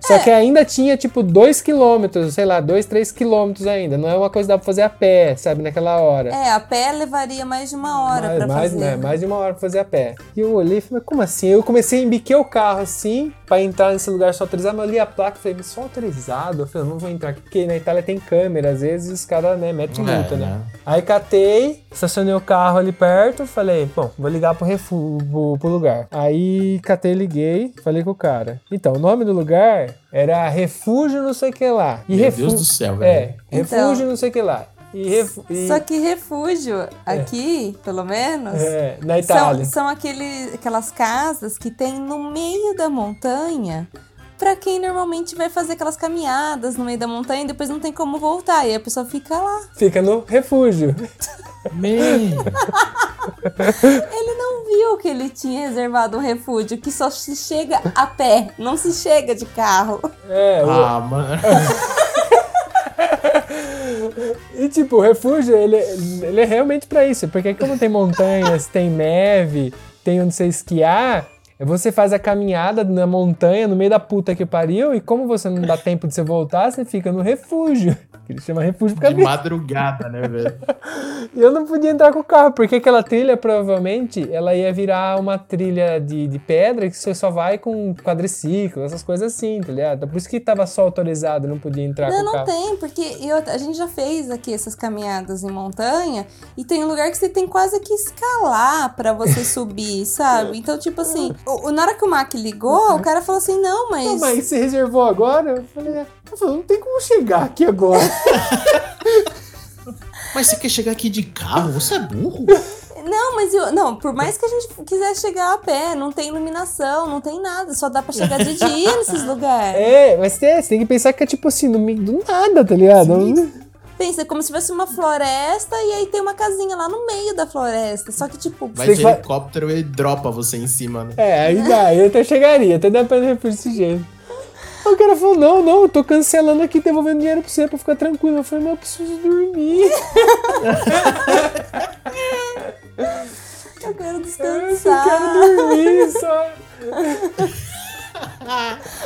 Só que ainda tinha tipo 2 quilômetros, sei lá, 2, 3 quilômetros ainda. Não é uma coisa que dá pra fazer a pé, sabe, naquela hora. É, a pé levaria mais de uma hora mais, pra mais, fazer. né, mais de uma hora pra fazer a pé. E eu olhei e falei, mas como assim? Eu comecei a embiquer o carro assim, pra entrar nesse lugar só autorizado, mas eu li a placa e falei, só autorizado? Eu falei, não vou entrar aqui, porque na Itália tem câmera, às vezes os caras, né, metem É, multa, né? né? Aí catei, estacionei o carro ali perto, falei, bom, vou ligar pro, refu pro, pro lugar. Aí catei, liguei, falei com o cara. Então, o nome do lugar era Refúgio não sei o que lá. E Meu refu- Deus do céu, É, velho. Refúgio Então. não sei o que lá. E, refu- e- Só que refúgio, aqui, pelo menos, é, na são, Itália. são aquele, aquelas casas que tem no meio da montanha pra quem normalmente vai fazer aquelas caminhadas no meio da montanha e depois não tem como voltar. E a pessoa fica lá. Fica no refúgio. *laughs* Ele não viu que ele tinha reservado um refúgio que só se chega a pé, não se chega de carro. É, o- Ah, mano. *laughs* e tipo, o refúgio, ele, ele é realmente pra isso. Porque como tem montanhas, tem neve, tem onde você esquiar, você faz a caminhada na montanha, no meio da puta que pariu, e como você não dá tempo de você voltar, você fica no refúgio. *laughs* Que ele chama refúgio por causa De madrugada, né, velho? *laughs* E eu não podia entrar com o carro, porque aquela trilha provavelmente ela ia virar uma trilha de, de pedra que você só vai com quadriciclo, essas coisas assim, tá ligado? Então, Por isso que tava só autorizado, não podia entrar Não, com o não carro. tem, porque eu- a gente já fez aqui essas caminhadas em montanha e tem um lugar que você tem quase que escalar pra você subir, sabe? Então, tipo assim, o, na hora que o Mac ligou, o cara falou assim: não, mas. Não, mas você reservou agora? Eu falei, é. Eu falei, não tem como chegar aqui agora. *laughs* Mas você quer chegar aqui de carro? Você é burro? Não, mas eu, não, por mais que a gente quiser chegar a pé, não tem iluminação, não tem nada, só dá pra chegar de dia *laughs* nesses lugares. é, mas tem, você tem que pensar que é tipo assim, no meio do nada, tá ligado? Pensa, é como se fosse uma floresta e aí tem uma casinha lá no meio da floresta. Só que, tipo. Vai de vai- helicóptero e dropa você em cima, né? É, aí dá, aí até chegaria, até dá pra ir por esse jeito. Aí O cara falou, não, não, eu tô cancelando aqui, devolvendo dinheiro pra você pra ficar tranquilo. Eu falei, mas eu preciso dormir. Eu quero Eu descansar. quero dormir só.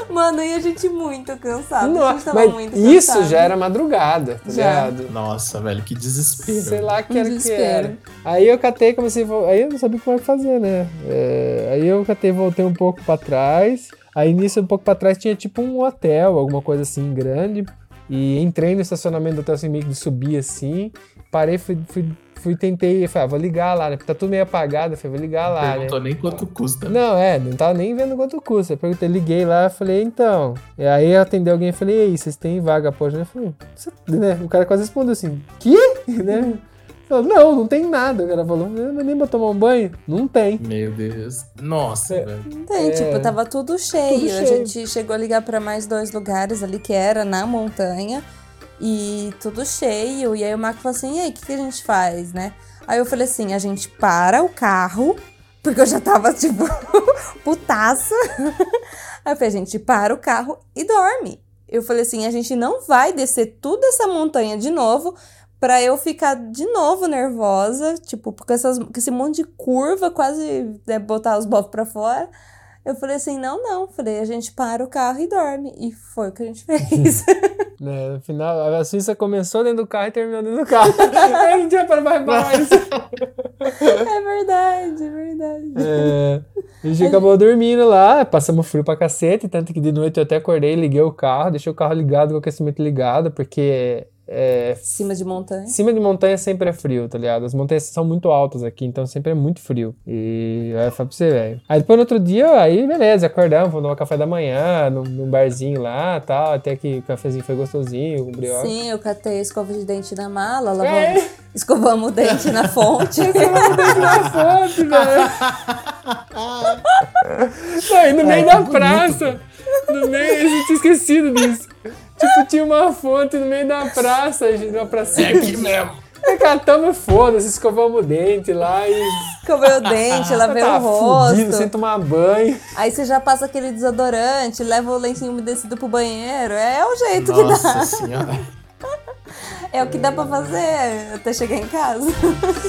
Mano, e a gente muito cansado. a Não, gente tava mas muito isso cansado. já era madrugada, tá Já. ligado? Nossa, velho, que desespero. Sei lá que Um era que desespero. era. Aí eu catei, comecei a Aí eu não sabia como é que fazer, né? É, aí eu catei, voltei um pouco pra trás. Aí nisso, um pouco pra trás, tinha tipo um hotel, alguma coisa assim, grande. E entrei no estacionamento do hotel assim, meio que subir assim. Parei, fui, fui, fui tentei, falei, ah, vou ligar lá, né? Porque tá tudo meio apagado. Eu falei, vou ligar lá, né? Perguntou nem quanto custa. Não, é, não tava nem vendo quanto custa. Eu perguntei, liguei lá, falei, então. E aí atendeu alguém e falei, e aí, vocês têm vaga após? Eu falei, "Você-" né? O cara quase respondeu assim, que? *laughs* né? Falou, não, não tem nada. O cara falou, "Ah, mas nem pra tomar um banho? Não tem. Meu Deus. Nossa, É. velho. Não tem, É. tipo, tava tudo cheio. Tudo A cheio. gente chegou a ligar pra mais dois lugares ali, que era na montanha. E tudo cheio. E aí o Marco falou assim: e aí, o que, que a gente faz, né? Aí eu falei assim: a gente para o carro, porque eu já tava, *laughs* tipo, putaça. Aí eu falei: a gente para o carro e dorme. Eu falei assim: a gente não vai descer toda essa montanha de novo. Pra eu ficar de novo nervosa, tipo, com, essas, com esse monte de curva, quase né, botar os bofs pra fora. Eu falei assim, não, não. Falei, a gente para o carro e dorme. E foi o que a gente *laughs* fez. *laughs* Né, No final, a Suíça começou dentro do carro e terminou dentro do carro. *laughs* Aí não tinha para mais mais. é verdade, é verdade. É, a gente acabou dormindo lá, passamos frio pra cacete, tanto que de noite eu até acordei, liguei o carro, deixei o carro ligado com o aquecimento ligado, porque é, Cima de montanha. cima de montanha sempre é frio, tá ligado? As montanhas são muito altas aqui, então sempre é muito frio. E aí eu falei pra você, velho. Aí depois no outro dia, aí beleza, acordamos, fomos tomar café da manhã, num, num barzinho lá tal, até que o cafezinho foi gostosinho, com brioche. Sim, eu catei a escova de dente na mala, lavamos, É. escovamos o dente na fonte. *laughs* na fonte, velho. *laughs* Não, e no meio da praça. No meio, eu tinha esquecido disso. Tipo, tinha uma fonte no meio da praça, gente, uma pracinha. É aqui mesmo. Aí catamos foda-se, escovamos o dente lá e. Escovei o dente, lavei tá o rosto. fudido, sem tomar banho. Aí você já passa aquele desodorante, leva o lencinho umedecido pro banheiro. É o jeito que dá. Nossa senhora. *laughs* É o que dá pra fazer até chegar em casa.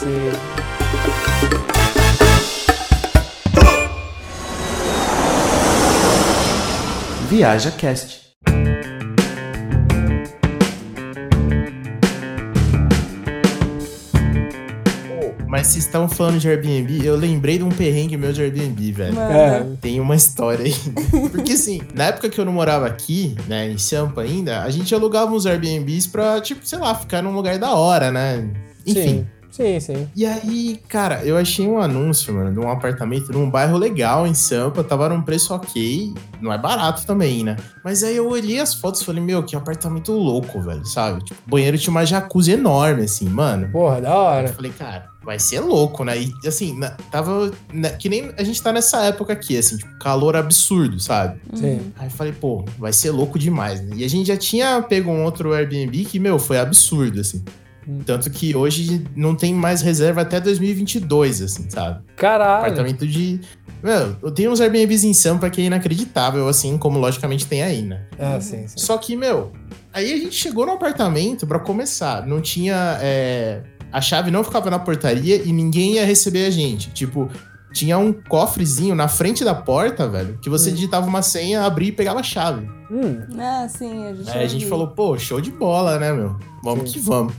Sim. Viaja Cast. Mas vocês estavam falando de Airbnb, eu lembrei de um perrengue meu de Airbnb, velho. É. Tem uma história aí. *laughs* Porque assim, na época que eu não morava aqui, né, em Sampa ainda, a gente alugava uns Airbnbs pra, tipo, sei lá, ficar num lugar da hora, né? Enfim. Sim, sim, sim. E aí, cara, eu achei um anúncio, mano, de um apartamento num bairro legal em Sampa, tava num preço ok, não é barato também, né? Mas aí eu olhei as fotos e falei, meu, que apartamento louco, velho, sabe? Tipo, o banheiro tinha uma jacuzzi enorme, assim, mano. Porra, da Eu hora. falei, cara, vai ser louco, né? E assim, na- tava. né, que nem a gente tá nessa época aqui, assim, tipo, calor absurdo, sabe? Sim. Aí eu falei, pô, vai ser louco demais, né? E a gente já tinha pego um outro Airbnb que, meu, foi absurdo, assim. Tanto que hoje não tem mais reserva até 2022, assim, sabe? Caralho. Apartamento de. Meu, eu tenho uns Airbnbs em Sampa que é inacreditável, assim, como logicamente tem aí, né? Ah, sim, sim. Só que, meu, aí a gente chegou no apartamento pra começar. Não tinha. é, A chave não ficava na portaria e ninguém ia receber a gente. Tipo, tinha um cofrezinho na frente da porta, velho, que você Hum. digitava uma senha, abria e pegava a chave. Hum, Ah, sim, a gente. Aí a gente falou, pô, show de bola, né, meu? Vamos Sim. que vamos.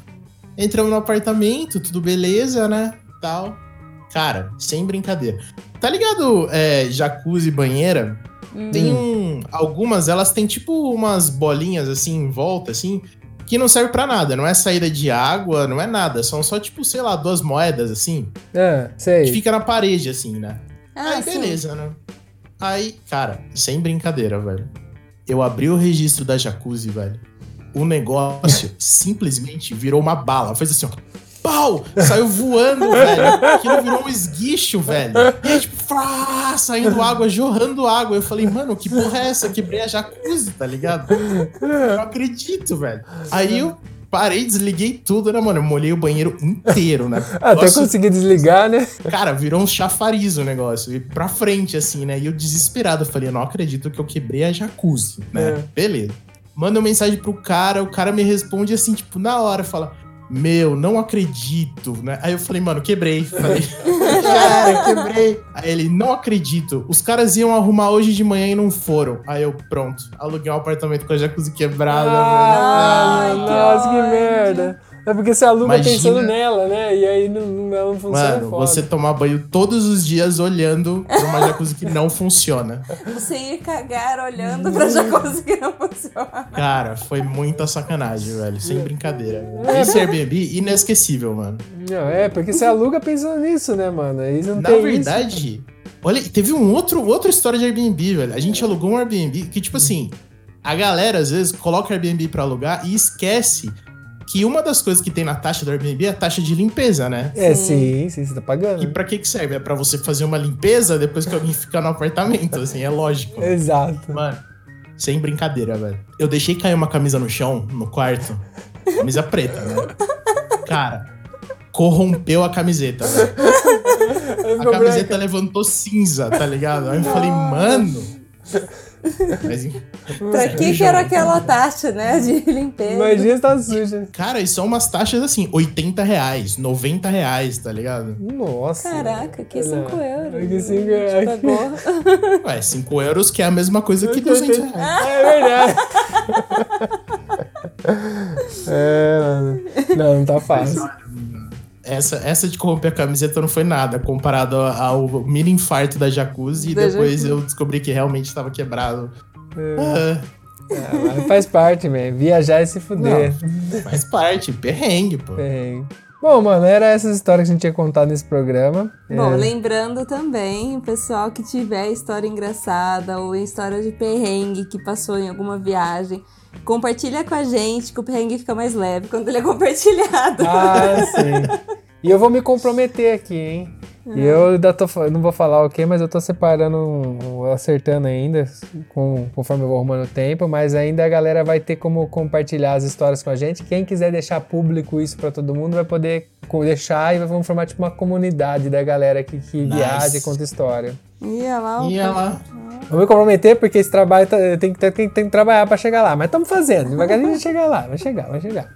Entramos no apartamento, tudo beleza, né? Tal. Cara, sem brincadeira. Tá ligado, é, jacuzzi, banheira? Hum. Tem um. Algumas, elas têm tipo umas bolinhas assim em volta, assim, que não serve pra nada. Não é saída de água, não é nada. São só, tipo, sei lá, duas moedas, assim, é, que sei. fica na parede, assim, né? Ah, Aí, sim. beleza, né? Aí, cara, sem brincadeira, velho. Eu abri o registro da jacuzzi, velho. O negócio simplesmente virou uma bala. Fez assim, ó. Pau! Saiu voando, *laughs* velho. Aquilo virou um esguicho, velho. E aí, tipo, frá, saindo água, jorrando água. Eu falei, mano, que porra é essa? Quebrei a jacuzzi, tá ligado? Eu não acredito, velho. Aí eu parei, desliguei tudo, né, mano? Eu molhei o banheiro inteiro, né? Até Nossa, conseguir desligar, né? Cara, virou um chafariz o negócio. E pra frente, assim, né? E eu desesperado, falei, não acredito que eu quebrei a jacuzzi, né? É. Beleza. Manda uma mensagem pro cara, o cara me responde assim, tipo, na hora, fala meu, não acredito, né? Aí eu falei, mano, quebrei. Falei, *laughs* era, quebrei. Aí ele, não acredito. Os caras iam arrumar hoje de manhã e não foram. Aí eu, pronto, aluguei um apartamento com a jacuzzi quebrada. Ah, nossa, que merda. É porque você aluga Imagina... pensando nela, né? E aí não, não funciona. Mano, foda. você tomar banho todos os dias olhando pra uma jacuzzi que não funciona. Você ir cagar olhando pra jacuzzi que não funciona. Cara, foi muita sacanagem, velho. Sem brincadeira. Esse Airbnb, inesquecível, mano. Não, é, porque você aluga pensando nisso, né, mano? Aí não Na verdade, isso. olha, teve um outro, outra história de Airbnb, velho. A gente alugou um Airbnb que, tipo assim, a galera às vezes coloca Airbnb pra alugar e esquece que uma das coisas que tem na taxa do Airbnb é a taxa de limpeza, né? É, sim, sim, você tá pagando. E pra que que serve? É pra você fazer uma limpeza depois que alguém *laughs* fica no apartamento, assim, é lógico. Exato. Mano, sem brincadeira, velho. Eu deixei cair uma camisa no chão, no quarto, camisa preta, né? Cara, corrompeu a camiseta, velho. *laughs* A camiseta levantou cinza, tá ligado? Aí eu falei, mano... Mas, pra que que era aquela taxa, né, de *laughs* limpeza? Imagina tá suja. Cara, e são umas taxas assim, 80 reais, 90 reais, tá ligado? Nossa. Caraca, que 5 euros. Que 5 euros. *laughs* Ué, 5 euros que é a mesma coisa que 200 reais. É verdade. *laughs* é, não, não tá fácil essa, essa de corromper a camiseta não foi nada comparado ao mini infarto da jacuzzi. Da e depois jacuzzi. eu descobri que realmente estava quebrado. É. É, faz parte, man. Viajar e se fuder. Não, faz parte, perrengue, pô. Perrengue. Bom, mano, era essas histórias que a gente tinha contado nesse programa. Bom, é... lembrando também, o pessoal que tiver história engraçada ou história de perrengue que passou em alguma viagem, compartilha com a gente que o perrengue fica mais leve quando ele é *laughs* compartilhado. Ah, sim. E eu vou me comprometer aqui, hein? E eu ainda tô, não vou falar o que, mas eu tô separando, acertando ainda, com, conforme eu vou arrumando o tempo, mas ainda a galera vai ter como compartilhar as histórias com a gente. Quem quiser deixar público isso para todo mundo vai poder deixar e vamos formar tipo uma comunidade da galera que, que nice. viaja e conta história. Ia lá, Ia lá. Vou me comprometer porque esse trabalho tá, tem, tem, tem, tem que trabalhar para chegar lá, mas estamos fazendo, devagarinho a gente chegar lá, vai chegar, vai chegar.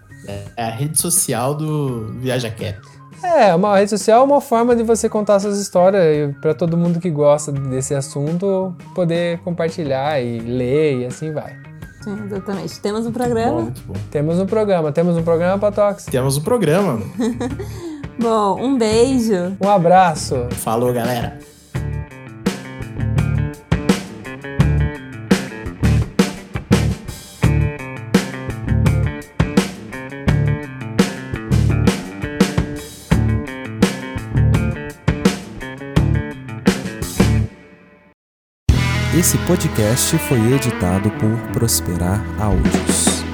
É a rede social do Viaja Cat. É, uma rede social é uma forma de você contar suas histórias para todo mundo que gosta desse assunto poder compartilhar e ler e assim vai. Sim, exatamente. Temos um programa? Muito bom, muito bom. Temos um programa. Temos um programa, Patox? Temos um programa. *laughs* bom, um beijo. Um abraço. Falou, galera. Esse podcast foi editado por Prosperar Áudios.